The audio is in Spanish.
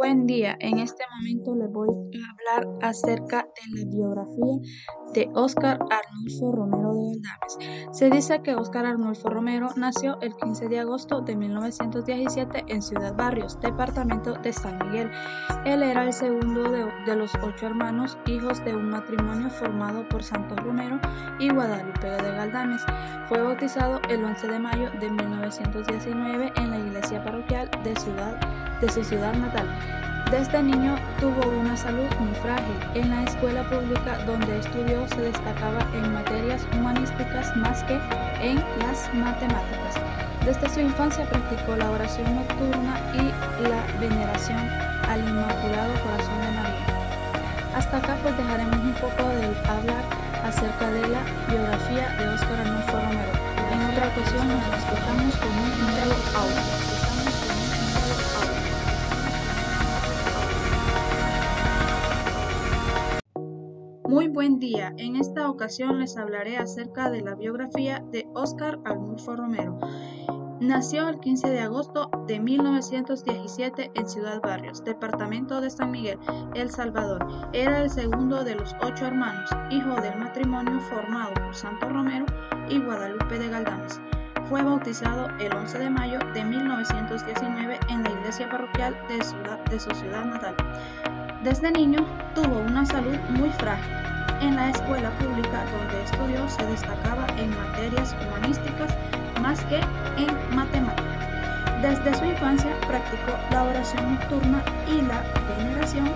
Buen día, en este momento les voy a hablar acerca de la biografía de Óscar Arnulfo Romero de Galdames. Se dice que Óscar Arnulfo Romero nació el 15 de agosto de 1917 en Ciudad Barrios, departamento de San Miguel. Él era el segundo de, de los ocho hermanos, hijos de un matrimonio formado por Santos Romero y Guadalupe de Galdames. Fue bautizado el 11 de mayo de 1919 en la iglesia parroquial de, ciudad, de su ciudad natal. Desde niño tuvo una salud muy frágil. En la escuela pública donde estudió se destacaba en materias humanísticas más que en las matemáticas. Desde su infancia practicó la oración nocturna y la veneración al Inmaculado Corazón de María. Hasta acá pues dejaremos un poco de hablar acerca de la biografía de Óscar Arnulfo con un. Muy buen día, en esta ocasión les hablaré acerca de la biografía de Óscar Arnulfo Romero. Nació el 15 de agosto de 1917 en Ciudad Barrios, departamento de San Miguel, El Salvador. Era el segundo de los ocho hermanos, hijo del matrimonio formado por Santo Romero y Guadalupe de Galdames. Fue bautizado el 11 de mayo de 1919 en la iglesia parroquial de, de su ciudad natal. Desde niño tuvo una salud muy frágil. En la escuela pública donde estudió se destacaba en materias humanísticas más que en matemáticas. Desde su infancia practicó la oración nocturna y la veneración